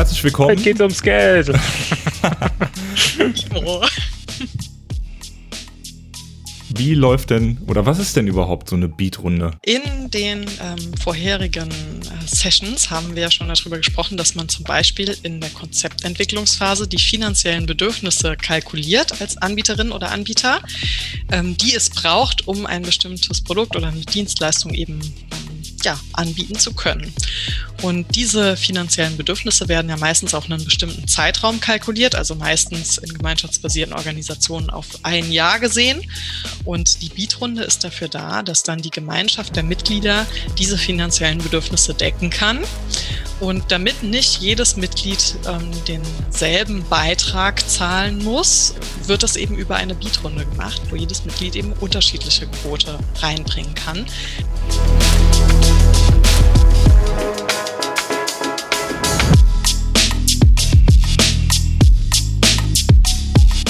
herzlich willkommen. Es geht ums Geld. Wie läuft denn oder was ist denn überhaupt so eine Beat-Runde? In den ähm, vorherigen äh, Sessions haben wir schon darüber gesprochen, dass man zum Beispiel in der Konzeptentwicklungsphase die finanziellen Bedürfnisse kalkuliert als Anbieterin oder Anbieter, ähm, die es braucht, um ein bestimmtes Produkt oder eine Dienstleistung eben ja, anbieten zu können. Und diese finanziellen Bedürfnisse werden ja meistens auf einen bestimmten Zeitraum kalkuliert, also meistens in gemeinschaftsbasierten Organisationen auf ein Jahr gesehen. Und die Bietrunde ist dafür da, dass dann die Gemeinschaft der Mitglieder diese finanziellen Bedürfnisse decken kann. Und damit nicht jedes Mitglied ähm, denselben Beitrag zahlen muss, wird das eben über eine Bietrunde gemacht, wo jedes Mitglied eben unterschiedliche Quote reinbringen kann.